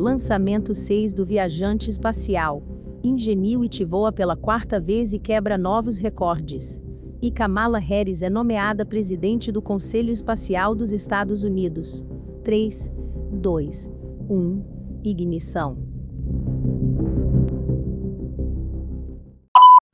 Lançamento 6 do viajante espacial. Ingenuity voa pela quarta vez e quebra novos recordes. E Kamala Harris é nomeada presidente do Conselho Espacial dos Estados Unidos. 3, 2, 1. Ignição.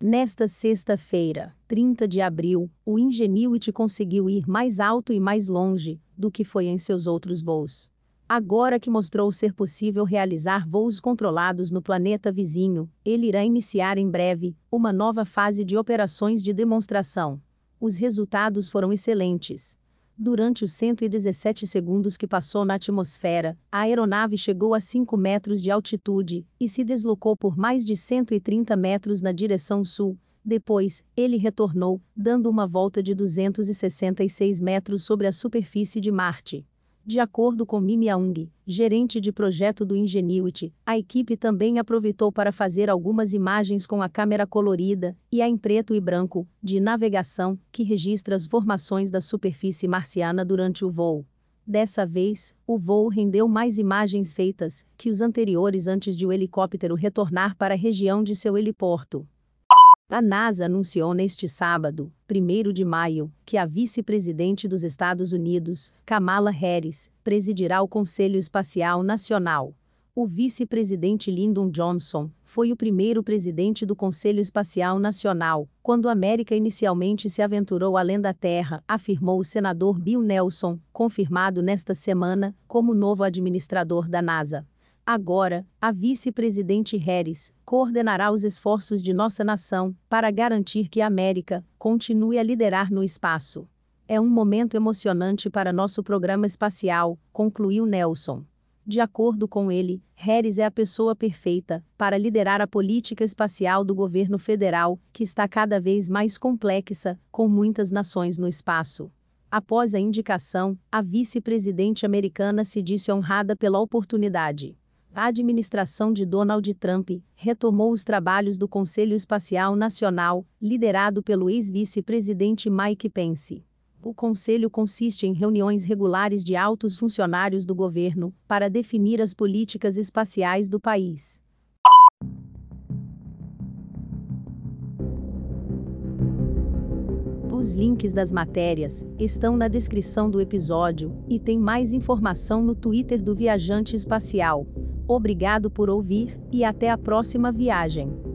Nesta sexta-feira, 30 de abril, o Ingenuity conseguiu ir mais alto e mais longe do que foi em seus outros voos. Agora que mostrou ser possível realizar voos controlados no planeta vizinho, ele irá iniciar em breve uma nova fase de operações de demonstração. Os resultados foram excelentes. Durante os 117 segundos que passou na atmosfera, a aeronave chegou a 5 metros de altitude e se deslocou por mais de 130 metros na direção sul. Depois, ele retornou, dando uma volta de 266 metros sobre a superfície de Marte. De acordo com Mimi Aung, gerente de projeto do Ingenuity, a equipe também aproveitou para fazer algumas imagens com a câmera colorida e a em preto e branco de navegação que registra as formações da superfície marciana durante o voo. Dessa vez, o voo rendeu mais imagens feitas que os anteriores antes de o helicóptero retornar para a região de seu heliporto. A NASA anunciou neste sábado, 1 de maio, que a vice-presidente dos Estados Unidos, Kamala Harris, presidirá o Conselho Espacial Nacional. O vice-presidente Lyndon Johnson foi o primeiro presidente do Conselho Espacial Nacional, quando a América inicialmente se aventurou além da Terra, afirmou o senador Bill Nelson, confirmado nesta semana como novo administrador da NASA. Agora, a vice-presidente Harris coordenará os esforços de nossa nação para garantir que a América continue a liderar no espaço. É um momento emocionante para nosso programa espacial, concluiu Nelson. De acordo com ele, Harris é a pessoa perfeita para liderar a política espacial do governo federal, que está cada vez mais complexa, com muitas nações no espaço. Após a indicação, a vice-presidente americana se disse honrada pela oportunidade a administração de Donald Trump retomou os trabalhos do Conselho Espacial Nacional, liderado pelo ex-vice-presidente Mike Pence. O conselho consiste em reuniões regulares de altos funcionários do governo para definir as políticas espaciais do país. Os links das matérias estão na descrição do episódio e tem mais informação no Twitter do Viajante Espacial. Obrigado por ouvir e até a próxima viagem.